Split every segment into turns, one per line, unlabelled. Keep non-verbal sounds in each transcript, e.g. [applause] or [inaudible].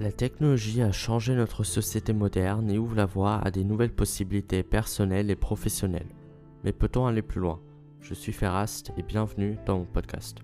La technologie a changé notre société moderne et ouvre la voie à des nouvelles possibilités personnelles et professionnelles. Mais peut-on aller plus loin? Je suis Ferrast et bienvenue dans mon podcast.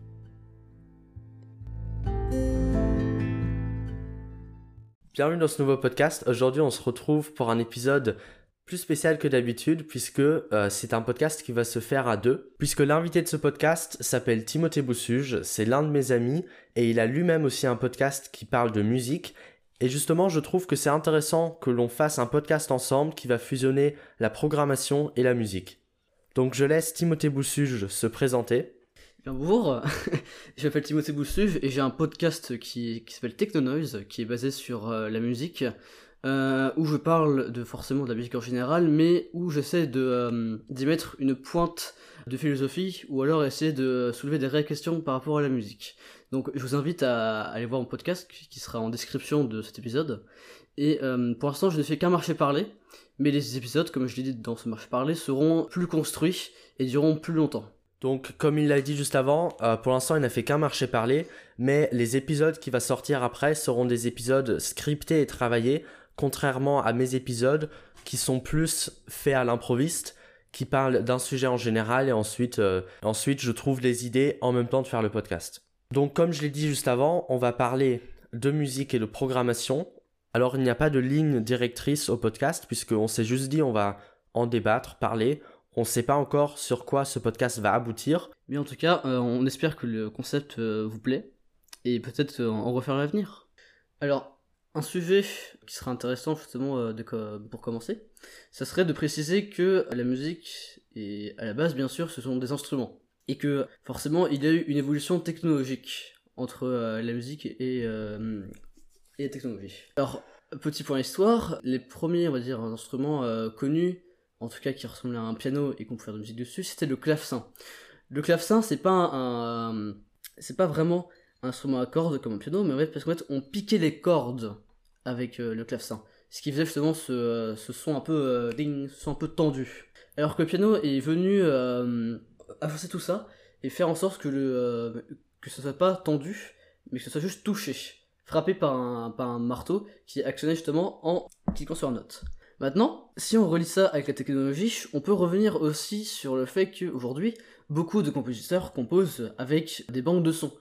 Bienvenue dans ce nouveau podcast. Aujourd'hui, on se retrouve pour un épisode plus spécial que d'habitude puisque euh, c'est un podcast qui va se faire à deux. Puisque l'invité de ce podcast s'appelle Timothée Boussuge, c'est l'un de mes amis et il a lui-même aussi un podcast qui parle de musique. Et justement, je trouve que c'est intéressant que l'on fasse un podcast ensemble qui va fusionner la programmation et la musique. Donc je laisse Timothée Boussuge se présenter.
Bonjour, [laughs] je m'appelle Timothée Boussuge et j'ai un podcast qui, s'appelle Technonoise, qui est basé sur euh, la musique. Euh, où je parle de forcément de la musique en général, mais où j'essaie euh, d'y mettre une pointe de philosophie, ou alors essayer de soulever des réelles questions par rapport à la musique. Donc je vous invite à aller voir mon podcast qui sera en description de cet épisode. Et euh, pour l'instant je ne fais qu'un marché parler, mais les épisodes, comme je l'ai dit dans ce marché parler, seront plus construits et dureront plus longtemps.
Donc, comme il l'a dit juste avant, pour l'instant, il n'a fait qu'un marché parler, mais les épisodes qui vont sortir après seront des épisodes scriptés et travaillés contrairement à mes épisodes qui sont plus faits à l'improviste, qui parlent d'un sujet en général et ensuite, euh, ensuite je trouve les idées en même temps de faire le podcast. Donc comme je l'ai dit juste avant, on va parler de musique et de programmation. Alors il n'y a pas de ligne directrice au podcast puisqu'on s'est juste dit on va en débattre, parler. On ne sait pas encore sur quoi ce podcast va aboutir.
Mais en tout cas, euh, on espère que le concept euh, vous plaît et peut-être en refaire l'avenir. Alors, un sujet qui serait intéressant justement euh, pour commencer, ça serait de préciser que la musique, et à la base bien sûr, ce sont des instruments. Et que forcément il y a eu une évolution technologique entre euh, la musique et, euh, et la technologie. Alors, petit point histoire, les premiers, on va dire, instruments connus, en tout cas qui ressemblaient à un piano et qu'on pouvait faire de la musique dessus, c'était le clavecin. Le clavecin, c'est pas un, c'est pas vraiment un instrument à cordes comme un piano, mais en fait, parce qu'en fait, on piquait les cordes avec euh, le clavecin. Ce qui faisait justement ce, euh, ce son un peu euh, ding, son un peu tendu. Alors que le piano est venu avancer tout ça et faire en sorte que le que ce soit pas tendu, mais que ce soit juste touché, frappé par un, par un marteau qui actionnait justement en cliquant sur une note. Maintenant, si on relie ça avec la technologie, on peut revenir aussi sur le fait qu'aujourd'hui, beaucoup de compositeurs composent avec des banques de sons.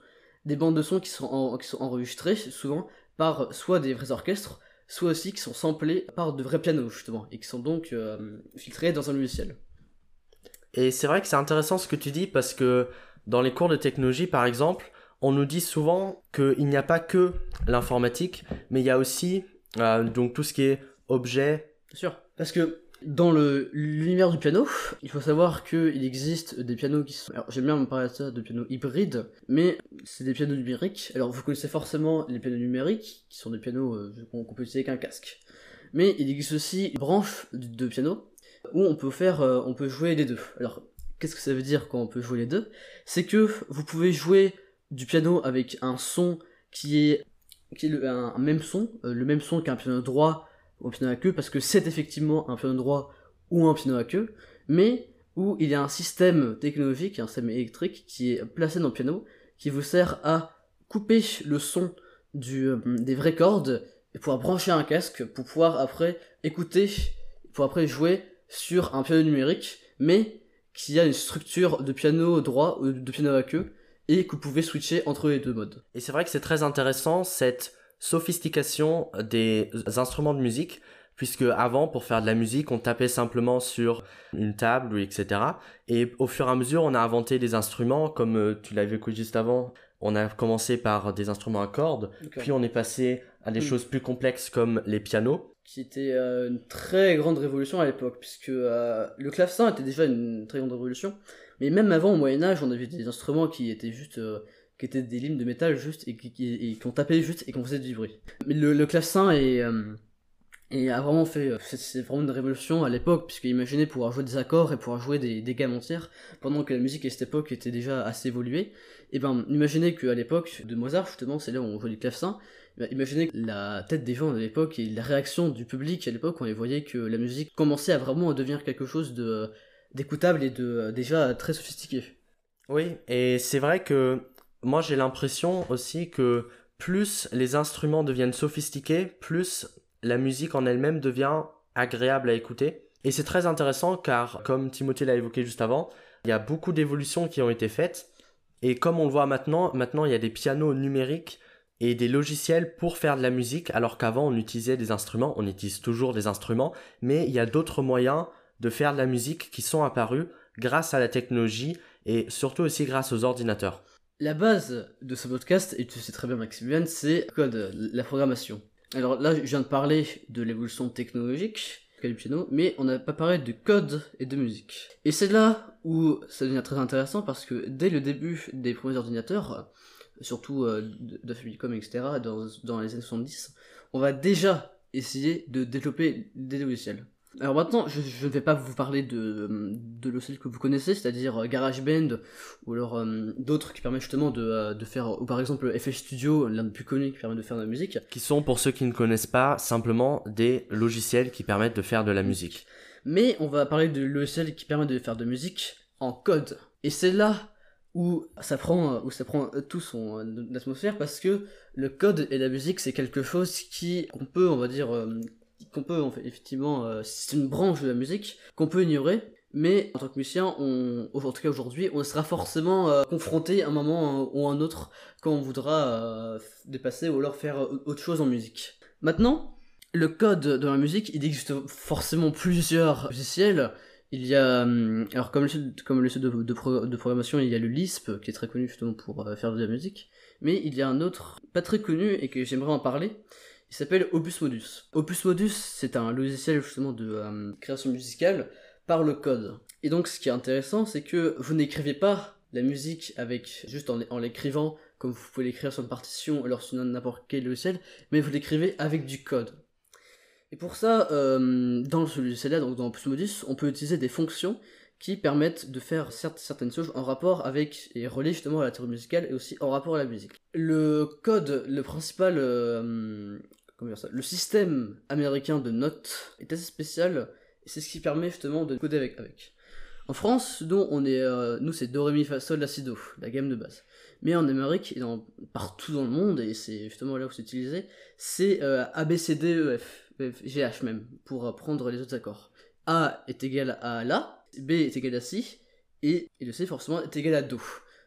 Des bandes de sons qui sont, qui sont enregistrées souvent par soit des vrais orchestres, soit aussi qui sont samplés par de vrais pianos justement, et qui sont donc euh, filtrés dans un logiciel.
Et c'est vrai que c'est intéressant ce que tu dis parce que dans les cours de technologie par exemple, on nous dit souvent qu'il n'y a pas que l'informatique, mais il y a aussi euh, donc tout ce qui est objet.
Bien sûr, parce que dans l'univers du piano, il faut savoir qu'il existe des pianos qui sont... Alors j'aime bien me parler de ça, de pianos hybrides, mais c'est des pianos numériques. Alors vous connaissez forcément les pianos numériques, qui sont des pianos euh, qu'on peut utiliser avec un casque. Mais il existe aussi une branche de piano où on peut faire, euh, on peut jouer les deux. Alors qu'est-ce que ça veut dire quand on peut jouer les deux? C'est que vous pouvez jouer du piano avec un son qui est, qui est le, un, même son, euh, le même son qu'un piano droit au piano à queue parce que c'est effectivement un piano droit ou un piano à queue, mais où il y a un système technologique, un système électrique qui est placé dans le piano qui vous sert à couper le son du, euh, des vraies cordes et pouvoir brancher un casque pour pouvoir après écouter, pour après jouer sur un piano numérique, mais qui a une structure de piano droit ou de piano à queue et que vous pouvez switcher entre les deux modes.
Et c'est vrai que c'est très intéressant cette sophistication des instruments de musique, puisque avant, pour faire de la musique, on tapait simplement sur une table, etc. Et au fur et à mesure, on a inventé des instruments, comme euh, tu l'avais écouté juste avant, on a commencé par des instruments à cordes, puis on est passé à des hmm. choses plus complexes comme les pianos.
Qui était euh, une très grande révolution à l'époque, puisque euh, le clavecin était déjà une très grande révolution, mais même avant, au Moyen-Âge, on avait des instruments qui étaient juste qui étaient des lignes de métal juste et qui, qui, ont tapé juste et qui ont fait du bruit. Mais le, le clavecin est, euh, et a vraiment fait, euh, c'est vraiment une révolution à l'époque, puisque imaginez pouvoir jouer des accords et pouvoir jouer des, des gammes entières, pendant que la musique à cette époque était déjà assez évoluée. Et ben, imaginez qu'à l'époque de Mozart, justement, c'est là où on jouait du clavecin, ben, imaginez la tête des gens à l'époque et la réaction du public à l'époque, quand ils voyaient que la musique commençait à vraiment devenir quelque chose de d'écoutable et de déjà très sophistiqué.
Oui, et c'est vrai que moi j'ai l'impression aussi que plus les instruments deviennent sophistiqués, plus la musique en elle-même devient agréable à écouter. Et c'est très intéressant car, comme Timothée l'a évoqué juste avant, il y a beaucoup d'évolutions qui ont été faites. Et comme on le voit maintenant, maintenant il y a des pianos numériques et des logiciels pour faire de la musique, alors qu'avant on utilisait des instruments, on utilise toujours des instruments, mais il y a d'autres moyens de faire de la musique qui sont apparus grâce à la technologie et surtout aussi grâce aux ordinateurs.
La base de ce podcast, et tu sais très bien Maximilian, c'est code, la programmation. Alors là, je viens de parler de l'évolution technologique du piano, mais on n'a pas parlé de code et de musique. Et c'est là où ça devient très intéressant parce que dès le début des premiers ordinateurs, surtout euh, de Famicom, etc., dans les années 70, on va déjà essayer de développer des logiciels. Alors maintenant, je, ne vais pas vous parler de, de logiciels que vous connaissez, c'est-à-dire euh, GarageBand ou alors euh, d'autres qui permettent justement de, euh, de, faire, ou par exemple FL Studio, l'un des plus connus qui permet de faire de la musique.
Qui sont, pour ceux qui ne connaissent pas, simplement des logiciels qui permettent de faire de la musique.
Mais on va parler de logiciels qui permettent de faire de la musique en code. Et c'est là où ça prend, où ça prend tout son atmosphère parce que le code et la musique c'est quelque chose qui, on peut, on va dire, qu'on peut en fait, effectivement, euh, c'est une branche de la musique qu'on peut ignorer, mais en tant que musicien, on, en tout cas aujourd'hui, on sera forcément euh, confronté à un moment euh, ou à un autre quand on voudra dépasser ou alors faire autre chose en musique. Maintenant, le code de la musique, il existe forcément plusieurs logiciels. Il y a, hum, alors comme le, comme de, de, programmation, il y a le Lisp, qui est très connu justement pour faire de la musique, mais il y a un autre, pas très connu et que j'aimerais en parler, il s'appelle Opus Modus. Opus Modus, c'est un logiciel justement de euh, création musicale par le code. Et donc ce qui est intéressant, c'est que vous n'écrivez pas la musique avec juste en, l'écrivant comme vous pouvez l'écrire sur une partition alors sur n'importe quel logiciel, mais vous l'écrivez avec du code. Et pour ça, euh, dans ce logiciel-là, donc dans Opus Modus, on peut utiliser des fonctions qui permettent de faire certaines choses en rapport avec et reliées justement à la théorie musicale et aussi en rapport à la musique. Le code, le principal euh, comment dire ça, le système américain de notes est assez spécial et c'est ce qui permet justement de coder avec. avec. En France, nous, on est, euh, nous c'est do, ré, mi, fa, sol, la, si, do, la gamme de base. Mais en Amérique et dans, partout dans le monde, et c'est justement là où c'est utilisé, c'est euh, A, B, C, D, E, F, F, G, H même, pour prendre les autres accords. A est égal à La, B est égal à Si, et, le C forcément est égal à Do.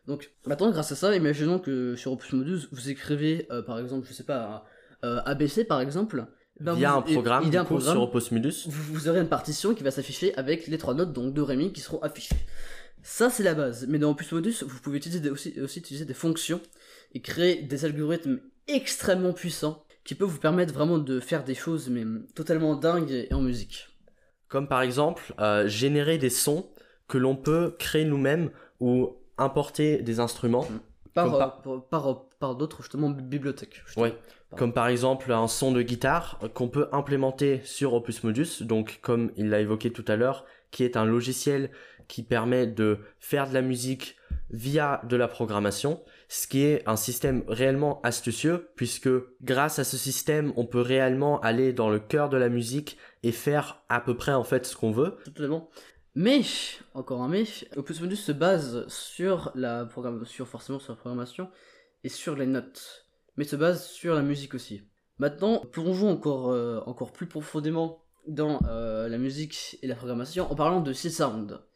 Donc maintenant, grâce à ça, imaginons que sur Opus Modus, vous écrivez euh, par exemple, je sais pas, euh, ABC par exemple,
ben il y a un programme, il y a un programme sur Opus Modus.
Vous, aurez une partition qui va s'afficher avec les trois notes, donc do, ré, mi, qui seront affichées. Ça, c'est la base. Mais dans Opus Modus, vous pouvez utiliser aussi, aussi utiliser des fonctions et créer des algorithmes extrêmement puissants qui peuvent vous permettre vraiment de faire des choses mais totalement dingues et en musique.
Comme par exemple, euh, générer des sons que l'on peut créer nous-mêmes ou importer des instruments. Mm.
Par, euh, par, par, d'autres justement bibliothèques.
Oui. Comme par exemple un son de guitare qu'on peut implémenter sur Opus Modus, donc comme il l'a évoqué tout à l'heure, qui est un logiciel qui permet de faire de la musique via de la programmation, ce qui est un système réellement astucieux, puisque grâce à ce système, on peut réellement aller dans le cœur de la musique et faire à peu près en fait ce qu'on veut.
Mais, encore un mais, Opus Modus se base sur la forcément sur la programmation et sur les notes, mais se base sur la musique aussi. Maintenant, plongeons encore, euh, encore plus profondément dans euh, la musique et la programmation en parlant de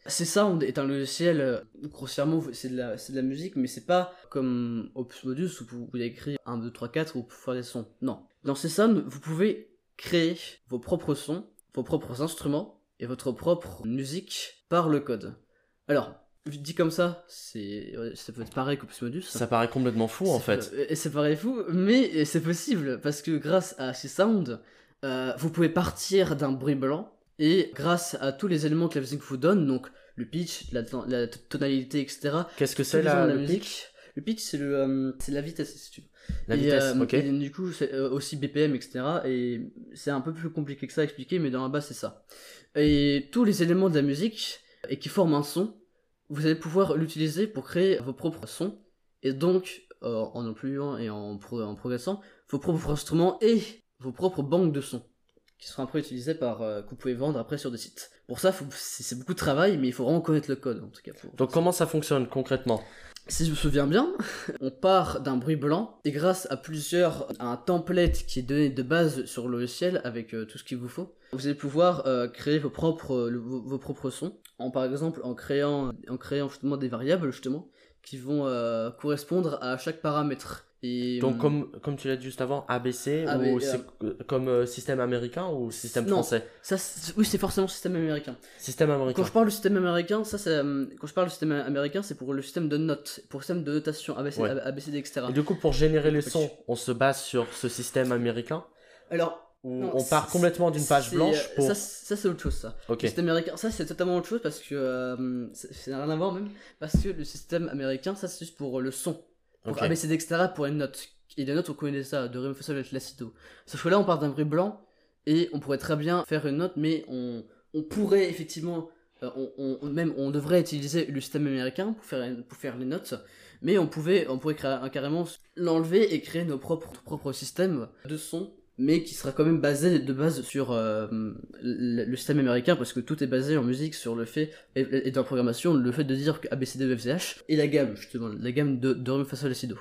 C-Sound. C-Sound est un logiciel, euh, grossièrement, c'est de, la, de la musique, mais c'est pas comme Opus Modus où vous, pouvez écrire 1, 2, 3, 4 ou faire des sons. Non. Dans C-Sound, vous pouvez créer vos propres sons, vos propres instruments et votre propre musique par le code. Alors, dit comme ça, c'est ça peut être pareil qu'Opus Modus.
Ça paraît complètement fou en fait.
Et ça paraît fou, mais c'est possible parce que grâce à ces sounds, euh, vous pouvez partir d'un bruit blanc et grâce à tous les éléments que la musique vous donne, donc le pitch, la, tonalité, etc.
Qu'est-ce que c'est la,
la musique Le pitch, c'est le, euh, c'est la vitesse, si tu veux.
La vitesse,
euh,
ok.
Et du coup, c'est aussi BPM, etc. Et c'est un peu plus compliqué que ça à expliquer, mais dans la base, c'est ça. Et tous les éléments de la musique et qui forment un son, vous allez pouvoir l'utiliser pour créer vos propres sons. Et donc, en incluant et en, en progressant, vos propres instruments et vos propres banques de sons qui seront après utilisées par euh, que vous pouvez vendre après sur des sites. Pour ça, c'est beaucoup de travail, mais il faut vraiment connaître le code en tout cas.
Donc comment ça fonctionne concrètement?
Si je me souviens bien, [laughs] on part d'un bruit blanc et grâce à plusieurs, à un template qui est donné de base sur le logiciel avec euh, tout ce qu'il vous faut, vous allez pouvoir euh, créer vos propres, le- vos, vos propres sons. En par exemple en créant, en créant justement des variables justement qui vont correspondre à chaque paramètre. Et
Donc,
hum,
comme, comme tu l'as dit juste avant, ABC,
AB,
ou
euh,
c'est comme euh, système américain ou système
Non.
français?
ça, c'est- oui, c'est forcément système américain.
Système américain.
Quand je parle du système américain, ça, c'est, euh, quand je parle du système américain, c'est pour le système de notes, pour le système de notation, ABC,
Ouais.
ABCD, etc.
Et du coup, pour générer les sons, on se base sur ce système américain?
Alors, non,
on part complètement d'une page blanche
euh,
pour.
Ça, ça, c'est autre chose, ça. Le système américain, ça, c'est totalement autre chose parce que euh, c'est- ça n'a rien à voir même. Parce que le système américain, ça, c'est juste pour le son. Pour
Ok.
ABCD, etc., pour une note. Et les notes, on connaît ça, de Ré, Fa, Sol, La, Si, Do. Sauf que là, on part d'un bruit blanc et on pourrait très bien faire une note, mais on, on pourrait effectivement. euh, on, même on devrait utiliser le système américain pour faire, pour faire les notes, mais on pouvait on pourrait créer, carrément l'enlever et créer nos propres, propres systèmes de son, mais qui sera quand même basé de base sur euh, le, système américain, parce que tout est basé en musique sur le fait, et, dans la programmation, le fait de dire que et la gamme justement, la gamme de, de Ré, Fa, Sol, La, Si, Do.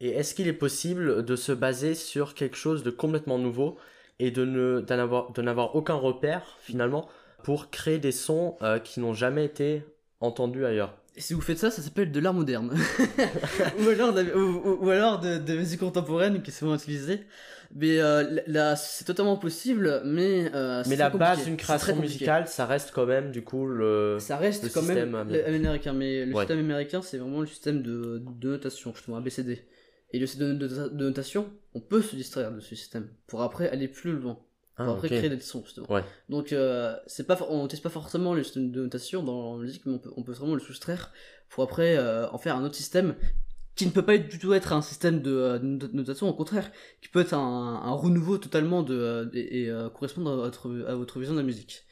Et est-ce qu'il est possible de se baser sur quelque chose de complètement nouveau et de ne avoir, n'avoir aucun repère finalement pour créer des sons euh, qui n'ont jamais été entendus ailleurs?
Et si vous faites ça, ça s'appelle de l'art moderne. [laughs] ou alors, de, ou, ou- ou alors de, de musique contemporaine qui est souvent utilisée. Mais euh, là, c'est totalement possible, mais. euh,
Mais la base d'une création musicale, ça reste quand même du coup le.
Ça reste
le
quand même
système américain.
mais le
Ouais.
système américain, c'est vraiment le système de, de notation, justement, ABCD. Et le système de, de- de notation, on peut se distraire de ce système pour après aller plus loin. Pour
Ah,
après
ok.
créer des sons, justement.
Ouais.
Donc, euh, c'est pas, on n'utilise pas forcément le système de notation dans la musique, mais on peut, on peut vraiment le soustraire pour après euh, en faire un autre système qui ne peut pas du tout être un système de, euh, de notation, au contraire, qui peut être un, un renouveau totalement de, euh, et, et, euh, correspondre à votre, à votre vision de la musique.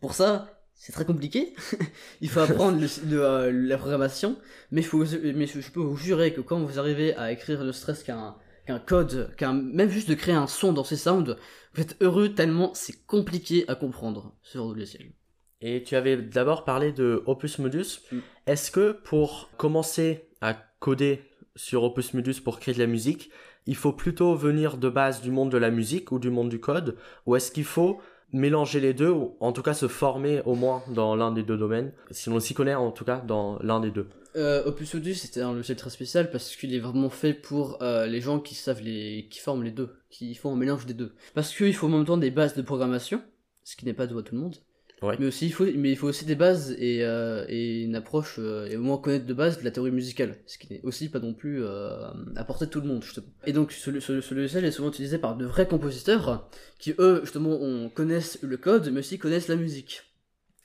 Pour ça, c'est très compliqué. [laughs] Il faut apprendre le- le, euh, la programmation, mais, faut, mais je peux vous jurer que quand vous arrivez à écrire ne stress qu'un qu'un code, qu'un même juste de créer un son dans ces sounds, vous êtes heureux tellement c'est compliqué à comprendre ce genre de logiciel.
Et tu avais d'abord parlé de Opus Modus.
Mm.
Est-ce que pour commencer à coder sur Opus Modus pour créer de la musique, il faut plutôt venir de base du monde de la musique ou du monde du code Ou est-ce qu'il faut mélanger les deux, ou en tout cas se former au moins dans l'un des deux domaines, si l'on s'y connaît en tout cas dans l'un des deux?
Euh, Opus Audio, c'était un logiciel très spécial parce qu'il est vraiment fait pour euh, les gens qui savent les, qui forment les deux, qui font un mélange des deux. Parce qu'il faut en même temps des bases de programmation, ce qui n'est pas de tout le monde.
Ouais.
Mais aussi, il faut, mais il faut aussi des bases et, euh, et une approche, euh, et au moins connaître de base de la théorie musicale, ce qui n'est aussi pas non plus euh, à portée de tout le monde, justement. Et donc, ce, ce, ce logiciel est souvent utilisé par de vrais compositeurs qui, eux, justement, on, connaissent le code, mais aussi connaissent la musique.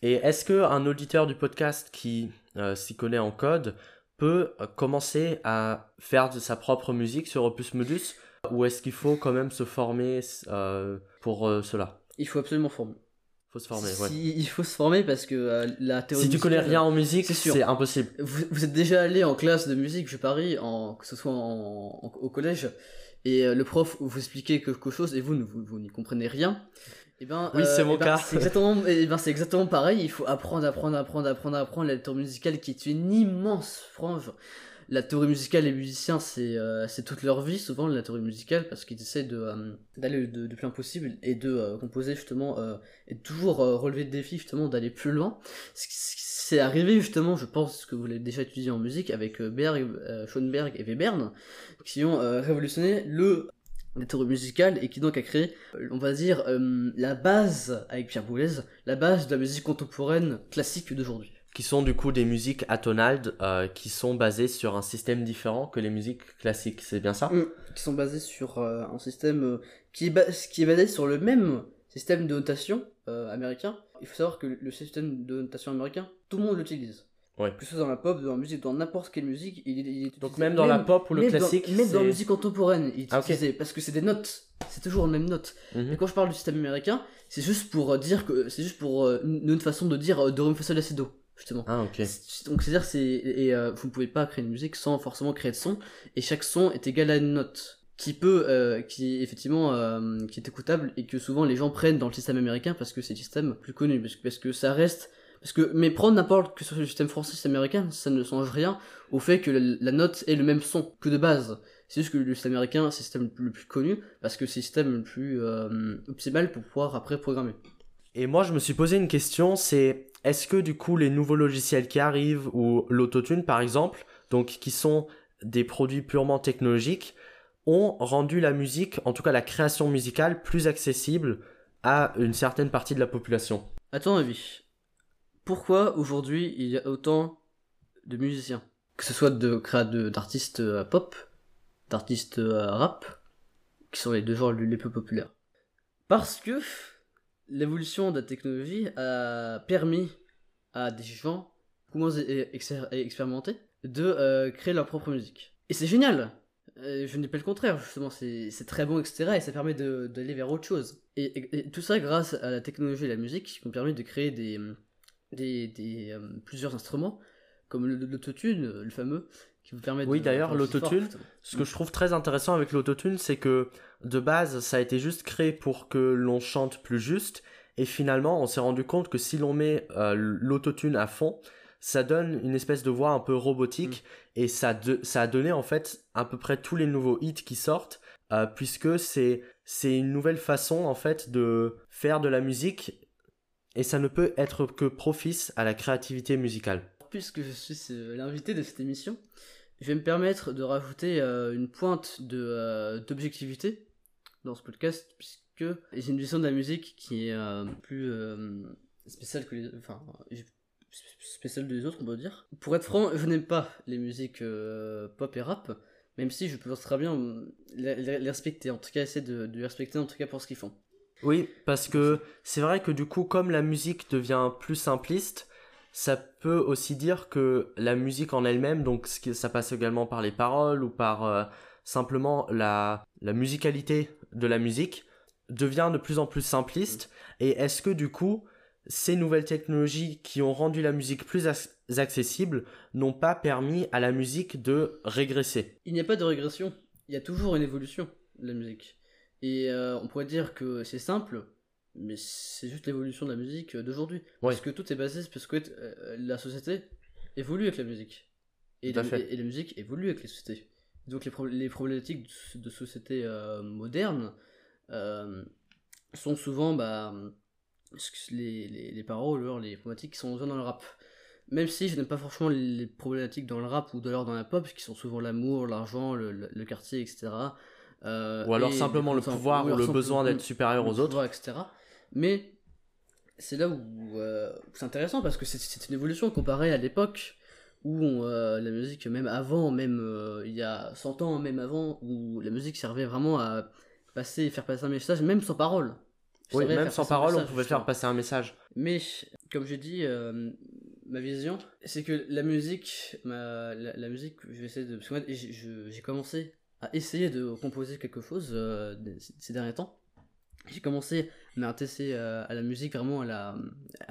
Et est-ce que un auditeur du podcast qui s'y connaît en code peut euh, commencer à faire de sa propre musique sur Opus Modus ou est-ce qu'il faut quand même se former euh, pour euh, cela?
Il faut absolument former.
faut se former, ouais.
Si- Il faut se former parce que euh, la théorie
Si tu connais rien en musique,
c'est
impossible.
vous, vous êtes déjà allé en classe de musique, je parie, en, que ce soit en, en- au collège, et euh, le prof vous expliquait quelque chose et vous, vous n'y comprenez rien. Et ben,
Oui, c'est mon
eh ben,
cas.
C'est exactement, eh ben, c'est exactement pareil. Il faut apprendre, apprendre, apprendre, apprendre, apprendre la théorie musicale qui est une immense frange. La théorie musicale, les musiciens, c'est euh, c'est toute leur vie, souvent, la théorie musicale, parce qu'ils essaient de, euh, d'aller de, loin possible et de euh, composer, justement, euh, et toujours euh, relever le défi, justement, d'aller plus loin. C'est arrivé, justement, je pense que vous l'avez déjà étudié en musique, avec euh, Berg, euh, Schoenberg et Webern, qui ont euh, révolutionné le la théorie musicale et qui donc a créé, euh, on va dire, euh, la base, avec Pierre Boulez, la base de la musique contemporaine classique d'aujourd'hui.
Qui sont du coup des musiques atonales euh, qui sont basées sur un système différent que les musiques classiques, c'est bien ça?
Mm. qui sont basés sur euh, un système qui, est bas- qui est basé sur le même système de notation américain. Il faut savoir que le système de notation américain, tout le monde l'utilise.
Ouais.
Que ce soit dans la pop, dans la musique, dans n'importe quelle musique, il, est- il est
Donc même dans la pop ou le
même dans-
classique,
même dans la musique contemporaine, il est
Ah,
utilisé parce que c'est des notes. C'est toujours les mêmes notes.
Mhm.
Et quand je parle du système américain, c'est juste pour euh, dire que c'est juste pour euh, une façon de dire euh, do ré fa sol la si do justement.
Ah ok.
Donc c'est-à-dire c'est et euh, vous ne pouvez pas créer une musique sans forcément créer de son et chaque son est égal à une note qui peut euh, qui effectivement euh, qui est écoutable et que souvent les gens prennent dans le système américain parce que c'est le système plus connu parce que, parce que ça reste Parce que, mais prendre n'importe que soit le système français, système américain, ça ne change rien au fait que la, la note ait le même son que de base. C'est juste que le système américain, c'est le système le plus connu, parce que c'est le système le plus euh, optimal pour pouvoir après programmer.
Et moi, je me suis posé une question, c'est est-ce que du coup les nouveaux logiciels qui arrivent, ou l'autotune par exemple, donc qui sont des produits purement technologiques, ont rendu la musique, en tout cas la création musicale, plus accessible à une certaine partie de la population?
À ton avis, pourquoi aujourd'hui il y a autant de musiciens? Que ce soit de d'artistes euh, pop, d'artistes euh, rap, qui sont les deux genres les plus populaires. Parce que l'évolution de la technologie a permis à des gens moins expérimentés de euh, créer leur propre musique. Et c'est génial Je ne dis pas le contraire, justement, c'est très bon, etc. Et ça permet d'aller vers autre chose. Et, tout ça grâce à la technologie et la musique qui ont permis de créer des, des, des plusieurs instruments, comme l'autotune, le fameux,
oui, d'ailleurs, l'autotune, ce que je trouve très intéressant avec l'autotune, c'est que de base, ça a été juste créé pour que l'on chante plus juste. Et finalement, on s'est rendu compte que si l'on met euh, l'autotune à fond, ça donne une espèce de voix un peu robotique. Mm. Et ça, ça a donné en fait à peu près tous les nouveaux hits qui sortent, euh, puisque c'est une nouvelle façon en fait de faire de la musique. Et ça ne peut être que propice à la créativité musicale.
Puisque je suis euh, l'invité de cette émission, je vais me permettre de rajouter euh, une pointe euh, d'objectivité dans ce podcast puisque j'ai une vision de la musique qui est plus spéciale que les enfin spéciale des autres on peut dire pour être franc je n'aime pas les musiques pop et rap même si je peux très bien les, respecter en tout cas essayer de, de les respecter en tout cas pour ce qu'ils font
oui parce que c'est vrai que du coup comme la musique devient plus simpliste ça peut aussi dire que la musique en elle-même, donc ça passe également par les paroles ou par euh, simplement la, la musicalité de la musique, devient de plus en plus simpliste. Et est-ce que du coup, ces nouvelles technologies qui ont rendu la musique plus accessible n'ont pas permis à la musique de régresser?
Il n'y a pas de régression, il y a toujours une évolution de la musique. Et euh, on pourrait dire que c'est simple, mais c'est juste l'évolution de la musique euh, d'aujourd'hui. Parce que tout est basé parce que euh, la société évolue avec la musique. Et, la, et, la musique évolue avec les sociétés. Donc les, les problématiques de, société euh, moderne sont souvent bah, les, les, les, paroles, les problématiques qui sont dans le rap. Même si je n'aime pas forcément les problématiques dans le rap ou d'ailleurs dans la pop, qui sont souvent l'amour, l'argent, le, le, quartier, etc.
ou alors simplement le pouvoir ou, le besoin d'être supérieur aux autres.
etc. Mais c'est là où euh, c'est intéressant parce que c'est une évolution comparée à l'époque où euh, la musique, même avant, même euh, il y a 100 ans, même avant, où la musique servait vraiment à passer, faire passer un message, même sans parole.
Oui, même sans parole, on pouvait faire passer un message.
Mais, comme j'ai dit, ma vision, c'est que la musique, ma, la, musique, je vais essayer de. j'ai commencé à essayer de composer quelque chose ces derniers temps. J'ai commencé à m'intéresser euh, à la musique, vraiment à la,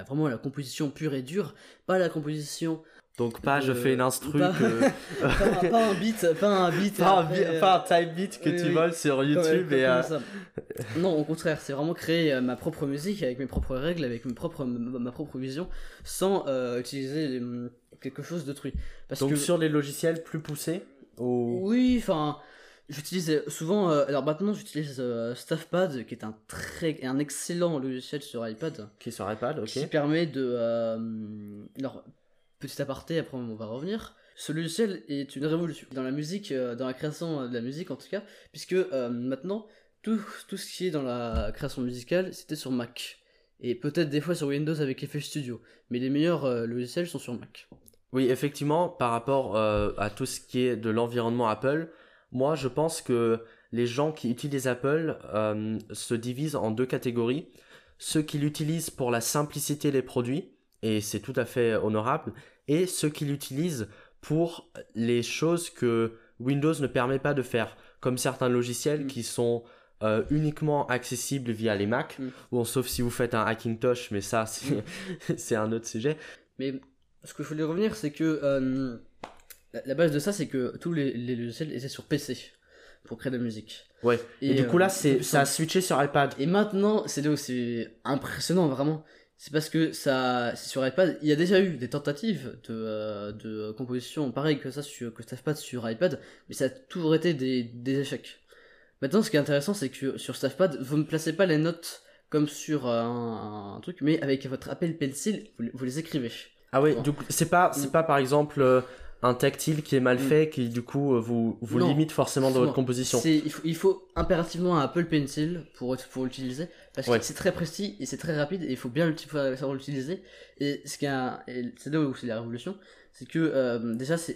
vraiment à la composition pure et dure, pas à la composition.
Donc pas je fais une instru
pas,
que... [laughs]
pas, un beat, pas un beat,
pas, un, euh, type beat que tu voles sur YouTube et. Euh,
non, au contraire, c'est vraiment créer ma propre musique avec mes propres règles, avec mes propres, ma propre vision, sans utiliser quelque chose d'autrui.
Donc sur les logiciels plus poussés
Oui, enfin J'utilise souvent, euh, alors maintenant j'utilise euh, Stuffpad qui est un très, un excellent logiciel sur iPad.
Qui est sur iPad, ok.
Qui permet de, euh, alors petit aparté, après on va revenir. Ce logiciel est une révolution dans la musique, dans la création de la musique en tout cas, puisque maintenant tout, tout ce qui est dans la création musicale c'était sur Mac et peut-être des fois sur Windows avec FL Studio, mais les meilleurs logiciels sont sur Mac.
Oui, effectivement, par rapport à tout ce qui est de l'environnement Apple moi, je pense que les gens qui utilisent Apple euh, se divisent en deux catégories. Ceux qui l'utilisent pour la simplicité des produits, et c'est tout à fait honorable, et ceux qui l'utilisent pour les choses que Windows ne permet pas de faire, comme certains logiciels mm. qui sont euh, uniquement accessibles via les Mac, mm. bon, sauf si vous faites un Hackintosh, mais ça, c'est [laughs] un autre sujet.
Mais ce que je voulais revenir, c'est que euh, la, base de ça, c'est que tous les, logiciels étaient sur PC pour créer de la musique.
Ouais. Et, du coup, là, euh, c'est, ça a switché sur iPad.
Et maintenant, c'est là où c'est impressionnant, vraiment. c'est parce que ça, c'est sur iPad. Il y a déjà eu des tentatives de, euh, de composition, pareil que ça sur que StaffPad sur iPad, mais ça a toujours été des, des échecs. Maintenant, ce qui est intéressant, c'est que sur StaffPad, vous ne placez pas les notes comme sur un, un truc, mais avec votre Apple Pencil, vous, vous les écrivez.
Ah oui, du coup, c'est pas, c'est pas par exemple euh, un tactile qui est mal
Mm.
fait qui du coup euh, vous, vous
Non,
limite forcément dans votre composition.
Il faut, il faut impérativement un Apple Pencil pour, pour l'utiliser parce
Ouais.
que c'est très précis et c'est très rapide et il faut bien le- savoir l'utiliser. Et ce qui et c'est là où c'est la révolution, c'est que euh, déjà c'est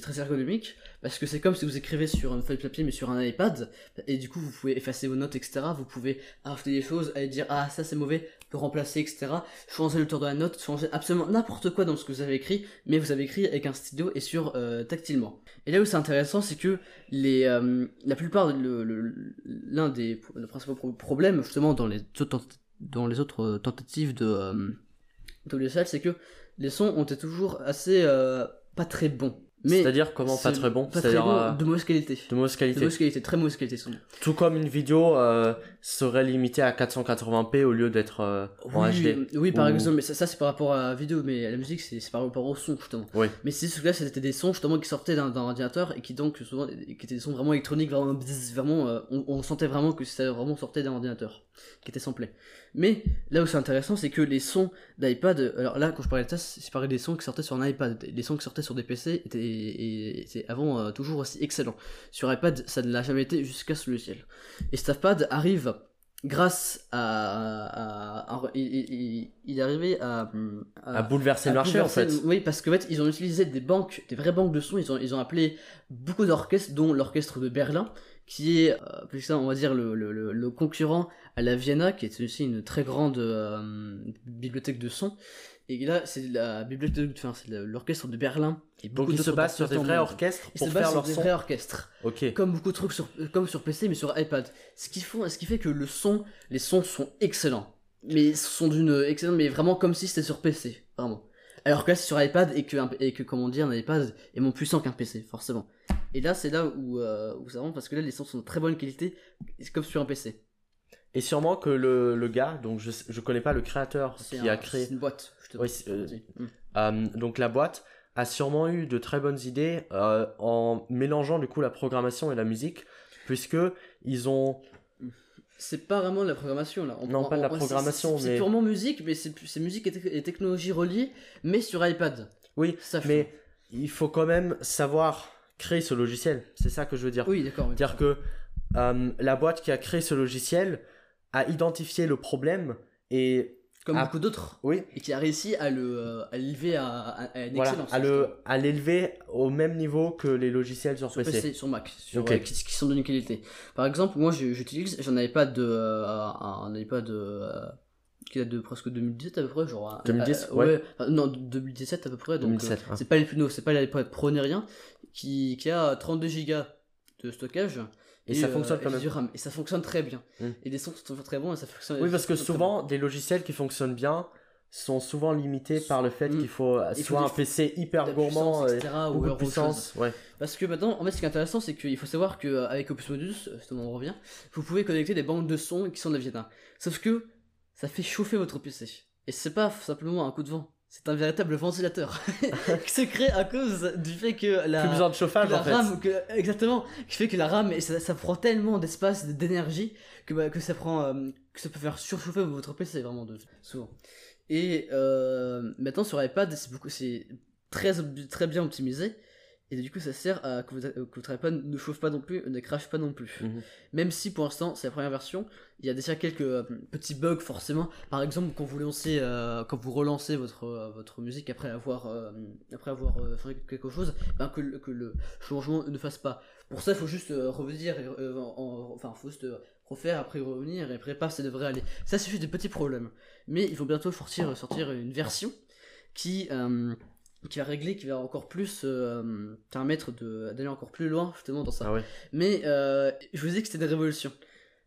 très ergonomique parce que c'est comme si vous écrivez sur une feuille de papier mais sur un iPad et du coup vous pouvez effacer vos notes etc. Vous pouvez rajouter des choses, aller dire ah ça c'est mauvais, remplacer etc. Changer le tour de la note, changer absolument n'importe quoi dans ce que vous avez écrit, mais vous avez écrit avec un stylo et sur euh, tactilement. Et là où c'est intéressant, c'est que les, euh, la plupart, l'un des principaux pro- problèmes justement dans les autres, dans les autres euh, tentatives de euh, logiciel, c'est que les sons ont été toujours assez pas très bons.
C'est-à-dire comment pas très bon
Pas très bon,
euh,
de mauvaise qualité.
de mauvaise
De
qualité.
mauvaise qualité, très mauvaise qualité.
Tout comme une vidéo euh, serait limitée à 480p au lieu d'être euh, en
oui,
HD.
oui, par
Ou-
exemple, mais ça, ça, c'est par rapport à la vidéo, mais à la musique c'est par rapport au son justement.
Oui.
Mais c'est ce que là c'était des sons justement qui sortaient d'un ordinateur et qui donc souvent qui étaient des sons vraiment électroniques, vraiment, vraiment euh, on, on sentait vraiment que ça vraiment sortait d'un ordinateur, qui était samplé. Mais là où c'est intéressant, c'est que les sons d'iPad, alors là quand je parlais de ça, c'est- parlais des sons qui sortaient sur un iPad, les sons qui sortaient sur des PC étaient, et- étaient avant euh, toujours aussi excellents. Sur iPad, ça ne l'a jamais été jusqu'à ce logiciel. Et StaffPad arrive grâce à, à- à- il, il- est arrivé à,
À bouleverser le marché en fait.
Oui, parce qu'en fait, ils ont utilisé des banques, des vraies banques de sons. Ils ont, ils ont appelé beaucoup d'orchestres, dont l'orchestre de Berlin, qui est, euh, plus ça, on va dire, le, le, le- le concurrent à la Vienna, qui est aussi une très grande euh, bibliothèque de sons. Et là, c'est la bibliothèque, enfin, c'est l'orchestre de Berlin. Et
Donc
beaucoup
ils se basent sur des vrais orchestres
Ils
pour faire
sur
leur
des
son.
vrais orchestres
Ok.
comme beaucoup de trucs sur, comme sur PC mais sur iPad. Ce qui font, ce qui fait que le son, les sons sont excellents, mais sont d'une excellente, mais vraiment comme si c'était sur PC, vraiment. Alors que là c'est sur iPad et que et que comment dire un iPad est moins puissant qu'un PC forcément. Et là c'est là où euh, où ça rentre parce que là les sons sont de très bonne qualité, comme sur un PC.
Et sûrement que le, le gars, donc je, je connais pas le créateur qui
un-
a créé,
c'est une boîte.
Oui, euh.
Mm.
euh, donc la boîte a sûrement eu de très bonnes idées euh, en mélangeant du coup la programmation et la musique, puisque ils ont
C'est pas vraiment de la programmation là. On-
Non, pas de la
on-
programmation,
c'est-
mais-
purement musique, mais c'est musique et, tec- et technologie reliées, mais sur iPad.
oui,
Ça
mais il faut quand même savoir créer ce logiciel. C'est ça que je veux dire.
Oui, d'accord. oui.
C'est-à-dire que la boîte qui a créé ce logiciel a identifié le problème et
Comme
Ah.
beaucoup d'autres.
oui,
et qui a réussi à le euh, à l'élever à, à, à une
voilà,
excellence
à le à l'élever au même niveau que les logiciels sur
sur
PC.
PC, sur Mac, sur,
Ok.
euh, qui, qui sont d'une qualité. Par exemple, moi j'utilise, j'en avais pas de euh, un iPad euh, qui date de presque 2017 à peu près, genre. euh,
2010,
euh,
ouais.
enfin, non, 2017 à peu près, donc
2017, hein.
c'est pas les plus nouveaux, c'est pas l'iPad Pro ni rien, qui, qui a 32 Go de stockage.
Et ça
euh,
fonctionne quand même.
et ça fonctionne très bien.
Mm.
Et les sons sont très bons et ça fonctionne.
Oui, parce que souvent, des logiciels qui fonctionnent bien sont souvent limités par le fait
Mm.
qu'il faut euh,
Il
soit
des-
un PC hyper gourmand,
etc.,
beaucoup de puissance. Ouais.
Parce que maintenant, en fait, ce qui est intéressant, c'est qu'il faut savoir qu'avec Opus Modus, euh, justement, on revient, vous pouvez connecter des banques de sons qui sont de la Vienna. Sauf que ça fait chauffer votre PC. Et c'est pas simplement un coup de vent, c'est un véritable ventilateur [laughs] qui se crée à cause du fait que la,
Plus besoin de
que
chauffage
la
en fait.
RAM, que, exactement, qui fait que la RAM, et ça, ça prend tellement d'espace, d'énergie, que, bah, que ça prend, euh, que ça peut faire surchauffer votre PC vraiment de, souvent. Et euh, maintenant sur iPad, c'est beaucoup, c'est très, très bien optimisé. Et du coup, ça sert à que, votre iPad ne chauffe pas non plus, ne crache pas non plus.
Mhm.
Même si pour l'instant, c'est la première version, il y a déjà quelques euh, petits bugs forcément. Par exemple, quand vous lancez, euh, quand vous relancez votre euh, votre musique après avoir après avoir fait quelque chose, ben que, le- que le changement ne fasse pas. Pour ça, il faut juste revenir, et, en- en- enfin, faut juste refaire après revenir et après, paf, ça devrait aller. Ça, c'est juste des petits problèmes. Mais il faut bientôt sortir sortir une version qui qui va régler, qui va encore plus euh, permettre d'aller encore plus loin justement dans ça.
Ah ouais.
Mais euh, je vous dit que c'était des révolutions.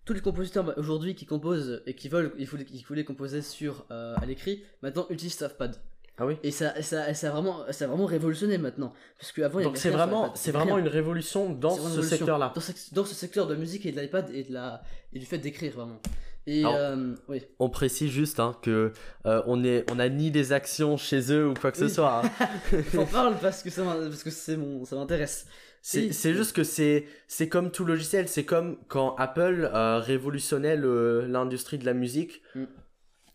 Tous les compositeurs bah, aujourd'hui qui composent et qui veulent, ils voulaient, composer sur euh, à l'écrit, maintenant utilisent StaffPad.
Ah oui.
Et ça, ça, ça a vraiment, ça a vraiment révolutionné maintenant. Parce qu'avant,
Donc c'est vraiment, c'est vraiment une révolution dans ce secteur-là.
Dans ce, dans ce secteur de la musique et de l'iPad et, de la, et du fait d'écrire vraiment. Et
Alors-
euh, oui.
On précise juste hein, que euh, on est, on a ni des actions chez eux ou quoi que ce soit. hein. [laughs]
J'en parle [laughs] parce que ça parce que c'est mon ça m'intéresse.
C'est juste que c'est c'est comme tout logiciel, c'est comme quand Apple euh, révolutionnait le- l'industrie de la musique
Mm.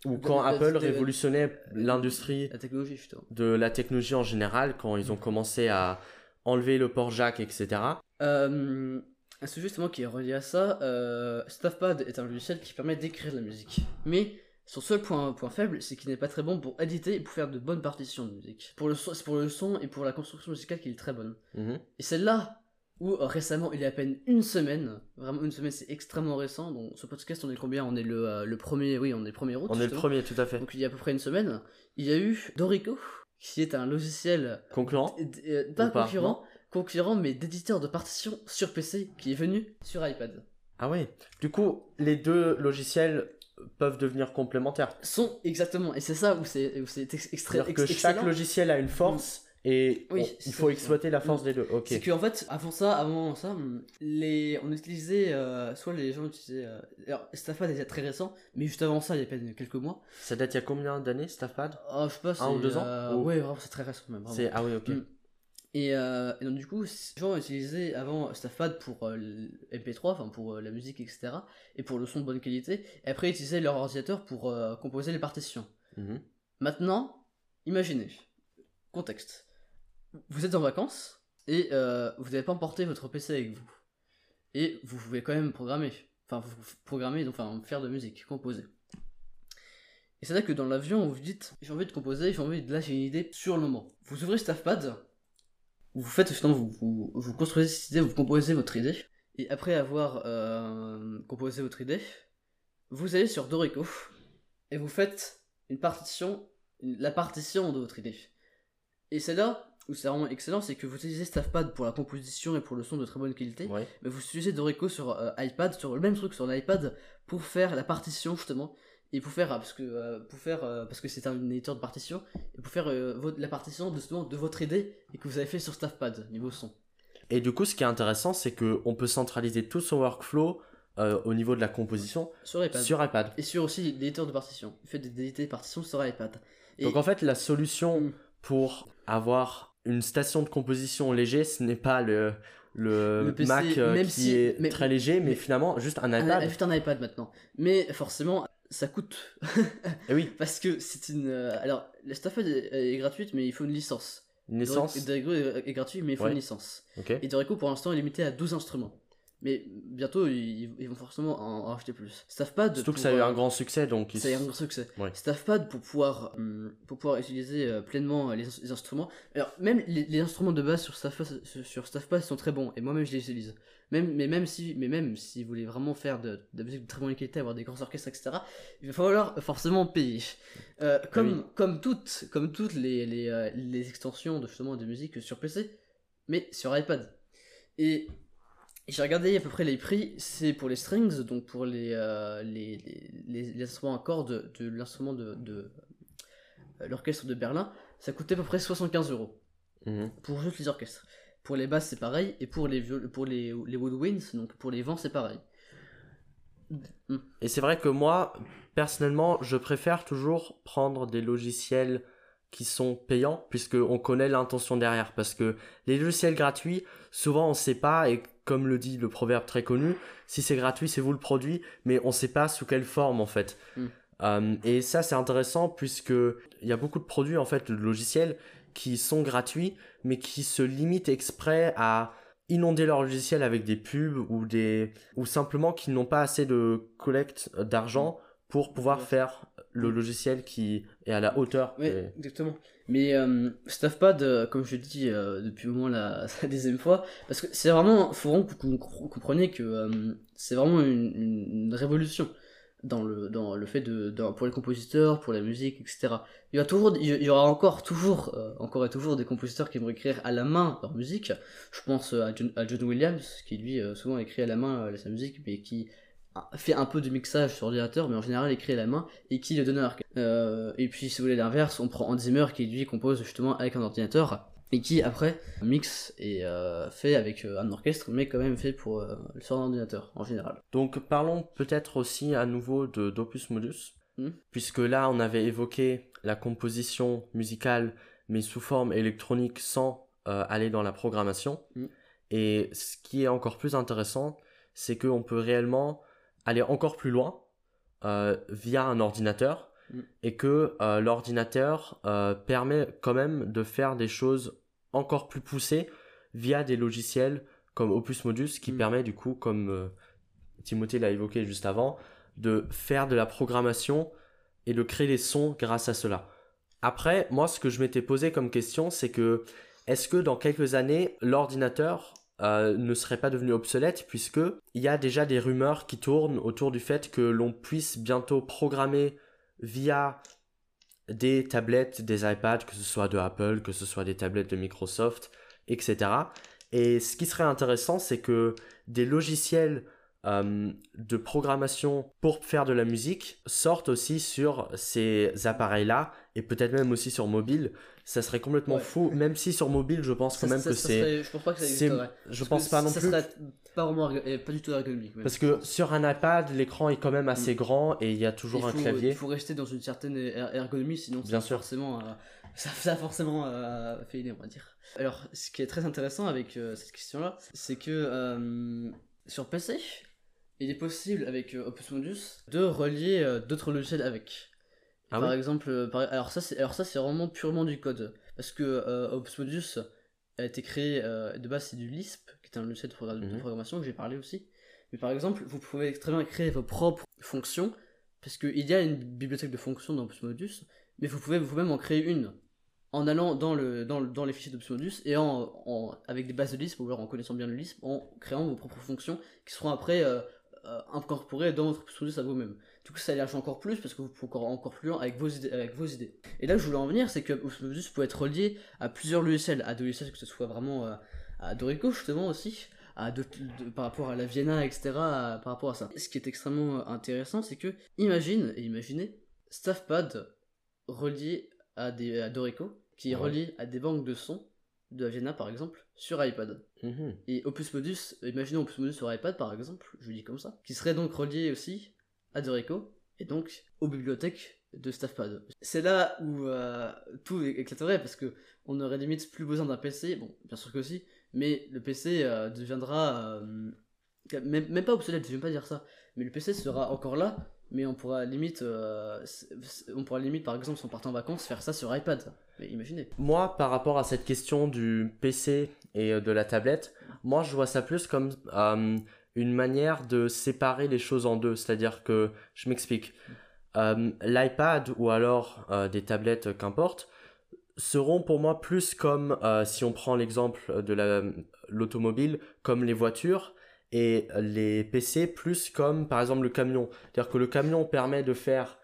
ou quand Apple révolutionnait l'industrie
la technologie justement.
de la technologie en général, quand ils ont commencé à enlever le port jack, etc.
Euh, un sujet justement qui est relié à ça, euh, Staffpad est un logiciel qui permet d'écrire de la musique. Mais son seul point, point faible, c'est qu'il n'est pas très bon pour éditer et pour faire de bonnes partitions de musique. Pour le c'est pour le son et pour la construction musicale qu'il est très bonne.
Mhm.
Et c'est là où euh, récemment, il y a à peine une semaine, vraiment une semaine, c'est extrêmement récent. Donc ce podcast, on est combien? On est le, euh, le premier, oui, on est le premier août.
On est le premier, tout à fait.
Donc il y a à peu près une semaine, il y a eu Dorico, qui est un logiciel
Concurrent?
euh, pas, concurrent, concurrent, mais d'éditeur de partitions sur PC qui est venu sur iPad.
Ah oui. Du coup, les deux logiciels peuvent devenir complémentaires.
Sont exactement, et c'est ça où c'est où c'est ex- extra-
C'est-à-dire que
ex-
chaque logiciel a une force et
Oui,
on-
c'est
il faut exploiter la force des deux. Ok.
C'est qu'en fait, avant ça, avant ça, les, on utilisait, euh, soit les gens utilisaient, euh, alors Staffpad était très récent, mais juste avant ça, il y a peine quelques mois.
Ça date il y a combien d'années, Staffpad?
Oh, je sais pas,
Un ou deux ans
euh,
Ou-
Ouais, vraiment, c'est très récent même. vraiment.
Ah oui, ok.
Mm. Et, euh, et donc du coup, les gens utilisaient avant Staffpad pour euh, le MP3, enfin pour euh, la musique, etc. Et pour le son de bonne qualité. Et après, ils utilisaient leur ordinateur pour euh, composer les partitions.
Mhm.
Maintenant, imaginez, contexte. Vous êtes en vacances et vous n'avez pas emporté votre PC avec vous. Et vous pouvez quand même programmer. Enfin, vous vous programmer, donc, enfin, faire de la musique, composer. Et c'est là que dans l'avion, vous vous dites, j'ai envie de composer, j'ai envie de, là, j'ai une idée sur le moment. Vous ouvrez Staffpad, vous faites, finalement, vous, vous, vous construisez cette idée, vous composez votre idée. Et après avoir euh, composé votre idée, vous allez sur Dorico et vous faites une partition, une- la partition de votre idée. Et c'est là où c'est vraiment excellent, c'est que vous utilisez Staffpad pour la composition et pour le son de très bonne qualité,
Ouais.
mais vous utilisez Dorico sur euh, iPad, sur le même truc sur l'iPad, pour faire la partition justement, et pour faire, euh, parce que, euh, pour faire, euh, parce que c'est un éditeur de partition, et pour faire euh, votre- la partition de, de votre idée, et que vous avez fait sur Staffpad, niveau son.
Et du coup, ce qui est intéressant, c'est que on peut centraliser tout son workflow au niveau de la composition
Sur iPad.
sur iPad.
Et sur aussi l'éditeur de partition. Il fait des d'éditer des partitions sur iPad. Et
Donc en fait, la solution
Mm.
pour avoir une station de composition léger, ce n'est pas le, le,
Le PC,
Mac
même
qui
si-
est
mais-
très léger, mais,
mais-
finalement juste un
un,
iPad.
juste un iPad maintenant. Mais forcément, ça coûte. [laughs]
Et oui,
Parce que c'est une. euh, alors, la Stafford est, est gratuite, mais il faut une licence.
une licence.
Dorico est, est gratuit, mais il faut
Ouais.
une licence.
Ok.
Et Dorico, pour l'instant, est limité à 12 instruments. Mais bientôt, ils, ils vont forcément en, en racheter plus. Staffpad.
Surtout que
pour,
ça a eu
euh,
un grand succès, donc. ils-
Ça a eu un grand succès.
Ouais.
Staffpad pour pouvoir, hum, pour pouvoir utiliser euh, pleinement euh, les, les instruments. Alors, même les, les instruments de base sur Staffpad, sur Staffpad sont très bons, et moi-même je les utilise. Même, mais, même si, mais même si vous voulez vraiment faire de, de la musique de très bonne qualité, avoir des grands orchestres, etc., il va falloir forcément payer. Euh, comme,
Ah Oui.
comme toutes, comme toutes les, les, euh, les extensions de, justement, de musique sur PC, mais sur iPad. Et j'ai regardé à peu près les prix, c'est pour les strings, donc pour les, euh, les, les, instruments à cordes de, l'instrument de, de l'orchestre de Berlin, ça coûtait à peu près 75 euros
Mhm.
pour juste les orchestres. Pour les basses, c'est pareil, et pour les, viol- pour les, les woodwinds, donc pour les vents, c'est pareil.
Et c'est vrai que moi, personnellement, je préfère toujours prendre des logiciels qui sont payants, puisqu'on connaît l'intention derrière. Parce que les logiciels gratuits, souvent on ne sait pas, et comme le dit le proverbe très connu, si c'est gratuit, c'est vous le produit, mais on ne sait pas sous quelle forme en fait.
Mm.
Euh, et ça, c'est intéressant, puisque il y a beaucoup de produits, en fait, de logiciels qui sont gratuits, mais qui se limitent exprès à inonder leur logiciel avec des pubs ou des ou simplement qu'ils n'ont pas assez de collecte d'argent pour pouvoir
Ouais.
faire le logiciel qui est à la hauteur.
Oui, exactement. Mais euh, Staffpad, euh, comme je dis euh, depuis au moins la, [laughs] la deuxième fois, parce que c'est vraiment, faut vraiment que vous com- compreniez que euh, c'est vraiment une, une- une révolution dans le, dans le fait de, dans- pour les compositeurs, pour la musique, etc. Il y, a toujours, il y aura encore, toujours, euh, encore et toujours des compositeurs qui vont écrire à la main leur musique. Je pense euh, à John, à John Williams, qui lui euh, souvent écrit à la main euh, sa musique, mais qui fait un peu de mixage sur ordinateur, mais en général écrit à la main et qui le donne à. Euh, et puis si vous voulez l'inverse, on prend Hans Zimmer qui lui compose justement avec un ordinateur et qui après mixe et euh, fait avec euh, un orchestre, mais quand même fait pour euh, sur un ordinateur en général.
Donc parlons peut-être aussi à nouveau de d'Opus Modus,
Hmm.
puisque là on avait évoqué la composition musicale, mais sous forme électronique sans euh, aller dans la programmation.
Hmm.
Et ce qui est encore plus intéressant, c'est qu'on peut réellement aller encore plus loin euh, via un ordinateur
Mm.
et que euh, l'ordinateur euh, permet quand même de faire des choses encore plus poussées via des logiciels comme Opus Modus qui
Mm.
permet du coup, comme euh, Timothée l'a évoqué juste avant, de faire de la programmation et de créer des sons grâce à cela. Après, moi, ce que je m'étais posé comme question, c'est que est-ce que dans quelques années, l'ordinateur euh, ne serait pas devenu obsolète puisque il y a déjà des rumeurs qui tournent autour du fait que l'on puisse bientôt programmer via des tablettes, des iPads, que ce soit de Apple, que ce soit des tablettes de Microsoft, etc. Et ce qui serait intéressant, c'est que des logiciels euh, de programmation pour faire de la musique sortent aussi sur ces appareils-là et peut-être même aussi sur mobile. Ça serait complètement
Ouais.
fou, même si sur mobile, je pense quand
Ça-
même
ça-
que c'est.
Je pense pas que ça existerait.
Je pense pas non
ça
plus.
serait pas vraiment euh, pas du tout ergonomique.
Parce que sur un iPad, l'écran est quand même assez grand et il y a toujours un clavier.
Il faut rester dans une certaine er- ergonomie, sinon
Bien
ça
sûr.
forcément, euh, [laughs] ça, ça a forcément euh, failli, on va dire. Alors, ce qui est très intéressant avec euh, cette question-là, c'est que sur PC, il est possible avec euh, Opus Modus de relier euh, d'autres logiciels avec.
Ah
par
oui
exemple, euh, par- alors ça c'est alors ça c'est vraiment purement du code parce que euh, Opus Modus a été créé euh, de base c'est du Lisp qui est un logiciel de,
Mhm.
programmation que j'ai parlé aussi. Mais par exemple, vous pouvez bien créer vos propres fonctions parce qu'il y a une bibliothèque de fonctions dans Opus Modus, mais vous pouvez vous-même en créer une en allant dans, le, dans, le- dans les fichiers d'Opus Modus et en, en- avec des bases de Lisp ou alors en connaissant bien le Lisp, en créant vos propres fonctions qui seront après euh, euh, incorporées dans votre Modus à vous-même. Du coup, ça lâche encore plus parce que vous pouvez encore, encore plus loin avec vos, idées, avec vos idées. Et là, je voulais en venir, c'est que Opus Modus peut être relié à plusieurs logiciels, à des logiciels que ce soit vraiment euh, à Dorico justement aussi, à de- par rapport à la Vienna, etc. à- par rapport à ça. Ce qui est extrêmement euh, intéressant, c'est que imagine et imaginez Staffpad relié à des à Dorico, qui est
Ouais.
relié à des banques de sons de la Vienna par exemple sur iPad.
Mhm.
Et Opus Modus, imaginons Opus Modus sur iPad par exemple, je dis comme ça, qui serait donc relié aussi à Dorico et donc aux bibliothèques de Staffpad. C'est là où euh, tout éclaterait parce que on aurait limite plus besoin d'un PC, bon bien sûr que aussi, mais le PC euh, deviendra euh, même, même pas obsolète, je vais pas dire ça, mais le PC sera encore là, mais on pourra limite, euh, on pourra limite par exemple si on partait en vacances faire ça sur iPad. Mais imaginez.
Moi, par rapport à cette question du PC et euh, de la tablette, moi je vois ça plus comme euh, une manière de séparer les choses en deux. C'est-à-dire que, je m'explique, l'iPad ou alors des tablettes, qu'importe, seront pour moi plus comme, si on prend l'exemple de la- l'automobile, comme les voitures, et les PC plus comme par exemple le camion. C'est-à-dire que le camion permet de faire,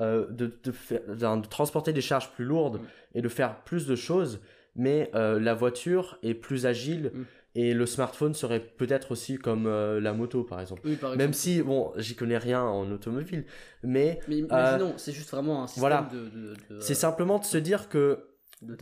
euh, de, de faire- d'un- de transporter des charges plus lourdes
Mm.
et de faire plus de choses, mais euh, la voiture est plus agile
Mm.
et le smartphone serait peut-être aussi comme euh, la moto par exemple.
Oui, par
Même si, bon, j'y connais rien en automobile, mais
Mais imaginons, c'est juste vraiment un système
voilà.
de, de,
c'est simplement de se dire que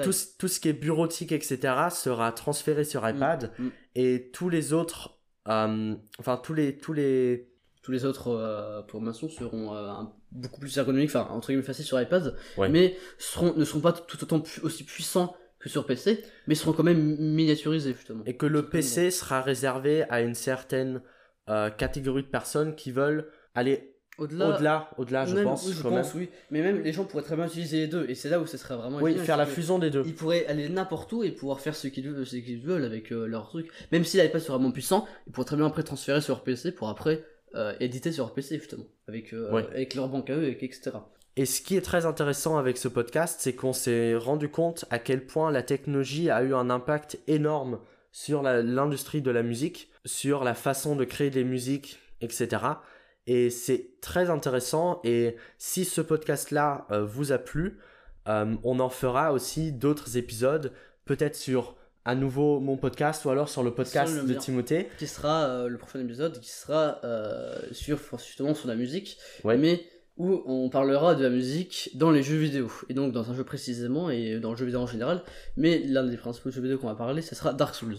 tout, ce- tout ce qui est bureautique, etc., sera transféré sur iPad
Mm.
et tous les autres, enfin tous les, tous les,
Tous les autres euh, programmations seront euh, un- beaucoup plus ergonomiques, enfin entre guillemets faciles sur iPad,
Ouais.
mais seront, ne seront pas tout autant pu- aussi puissants que sur PC, mais seront quand même miniaturisés justement.
et que le. PC sera réservé à une certaine euh, catégorie de personnes qui veulent aller
Au-delà,
au-delà, au-delà, je
même-
pense,
oui, je
quand
pense,
même.
oui, mais même les gens pourraient très bien utiliser les deux, et c'est là où ce serait vraiment
Oui, faire la fusion des deux.
Ils pourraient aller n'importe où et pouvoir faire ce qu'ils veulent, ce qu'ils veulent avec euh, leur truc. Même si l'iPad serait vraiment puissant, ils pourraient très bien après transférer sur leur PC pour après euh, éditer sur leur PC justement, avec, euh, avec leur banque à eux, et, etc.
Et ce qui est très intéressant avec ce podcast, c'est qu'on s'est rendu compte à quel point la technologie a eu un impact énorme sur la- l'industrie de la musique, sur la façon de créer des musiques, etc. Et c'est très intéressant. Et si ce podcast-là euh, vous a plu, euh, on en fera aussi d'autres épisodes, peut-être sur à nouveau mon podcast ou alors sur le podcast
le
de. Timothée.
qui sera euh, le prochain épisode qui sera sur justement sur la musique
Ouais.
mais où on parlera de la musique dans les jeux vidéo, et donc dans un jeu précisément, et dans le jeu vidéo en général, mais l'un des principaux jeux vidéo qu'on va parler, ce sera Dark Souls.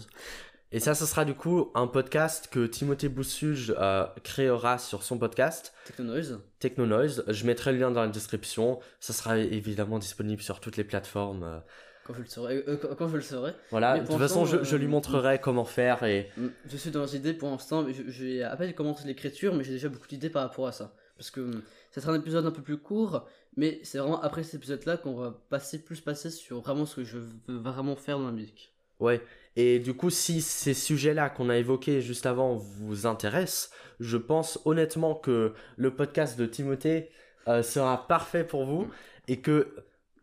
Et ça, ce sera du coup un podcast que Timothée Boussuge euh, créera sur son podcast.
Technonoise.
Technonoise. Je mettrai le lien dans la description. Ça sera évidemment disponible sur toutes les plateformes. euh.
Quand je le saurai. euh, quand- je le saurai.
Voilà,
Mais
de toute façon, je, lui
euh,
montrerai comment faire et
Mm, Je suis dans l'idée pour l'instant, j'ai à peine commencé l'écriture, mais j'ai déjà beaucoup d'idées par rapport à ça. Parce que mm, ça sera un épisode un peu plus court, mais c'est vraiment après cet épisode-là qu'on va passer plus passer sur vraiment ce que je veux vraiment faire dans la musique.
Ouais, et du coup, si ces sujets-là qu'on a évoqués juste avant vous intéressent, je pense honnêtement que le podcast de Timothée euh, sera parfait pour vous et que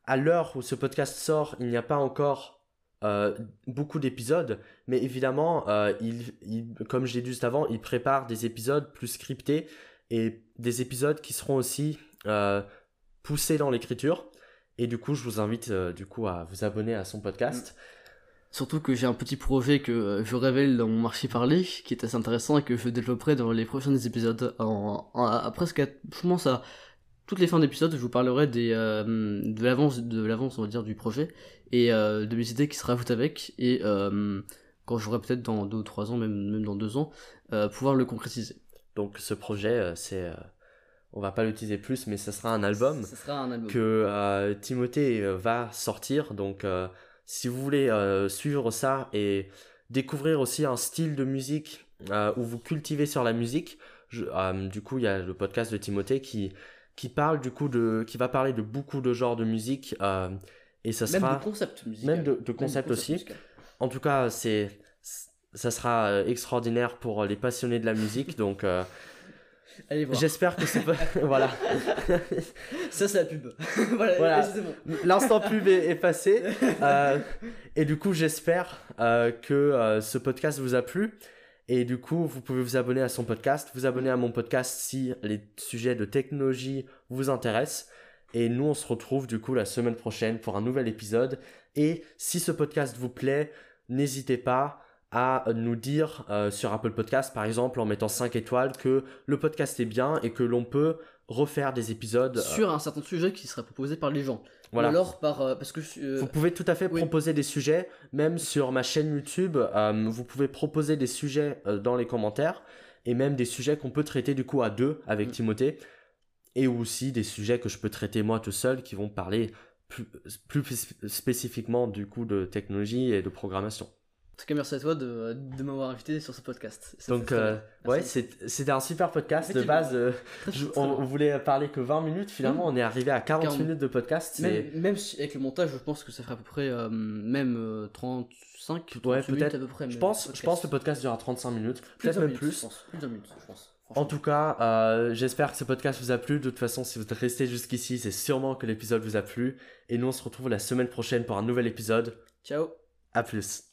à l'heure où ce podcast sort, il n'y a pas encore euh, beaucoup d'épisodes, mais évidemment, euh, il, il- comme je l'ai dit juste avant, il prépare des épisodes plus scriptés et des épisodes qui seront aussi euh, poussés dans l'écriture. Et du coup, je vous invite du coup à vous abonner à son podcast.
Surtout que j'ai un petit projet que euh, je révèle dans mon marché parlé, qui est assez intéressant et que je développerai dans les prochains épisodes. En, en- à presque, à- je pense à toutes les fins d'épisodes, je vous parlerai des, euh, de l'avance, de l'avance, on va dire, du projet et euh, de mes idées qui se rajoutent avec. Et euh, quand j'aurai peut-être dans deux ou trois ans, même, même dans deux ans, pouvoir le concrétiser.
Donc ce projet, c'est, on va pas l'utiliser plus, mais ce sera un album
Ce sera un album.
que euh, Timothée va sortir. Donc euh, si vous voulez euh, suivre ça et découvrir aussi un style de musique euh, où vous cultivez sur la musique, je- euh, du coup il y a le podcast de Timothée qui qui parle du coup de, qui va parler de beaucoup de genres de musique euh, et ça
Même
sera
de concept musical.
même de, de concept aussi. En tout cas, c'est ça sera extraordinaire pour les passionnés de la musique. Donc, euh,
Allez voir.
j'espère que c'est pas. [laughs] [laughs] voilà.
Ça, c'est la pub. [laughs] voilà,
Voilà.
bon.
L'instant pub est, est passé. Euh, et du coup, j'espère euh, que euh, ce podcast vous a plu. Et du coup, vous pouvez vous abonner à son podcast, vous abonner à mon podcast si les sujets de technologie vous intéressent. Et nous, on se retrouve du coup la semaine prochaine pour un nouvel épisode. Et si ce podcast vous plaît, n'hésitez pas à nous dire euh, sur Apple Podcast, par exemple, en mettant 5 étoiles, que le podcast est bien et que l'on peut refaire des épisodes. euh,
Sur un certain sujet qui serait proposé par les gens.
voilà.
Ou alors par. euh, parce que.
Vous pouvez tout à fait
oui.
proposer des sujets, même sur ma chaîne YouTube, vous pouvez proposer des sujets dans les commentaires, et même des sujets qu'on peut traiter du coup à deux avec
Mm.
Timothée, et aussi des sujets que je peux traiter moi tout seul qui vont parler plus, plus spé- spécifiquement du coup de technologie et de programmation.
En tout cas, merci à toi de, de m'avoir invité sur ce podcast. Ça
Donc euh, ouais, c'était un super podcast de base. euh, [laughs] je- on, voulait parler que 20 minutes, finalement on est arrivé à 40
40.
minutes de podcast.
Même, même si avec le montage, je pense que ça ferait à peu près euh, même euh, 35, 38
Ouais,
minutes
peut-être.
à peu près.
Je pense, je pense que le podcast durera 35 minutes, peut-être même
minute,
plus.
Je pense. Plus d'un minute, je pense.
En tout cas, euh, j'espère que ce podcast vous a plu. De toute façon, si vous êtes resté jusqu'ici, c'est sûrement que l'épisode vous a plu. Et nous, on se retrouve la semaine prochaine pour un nouvel épisode.
Ciao.
À plus.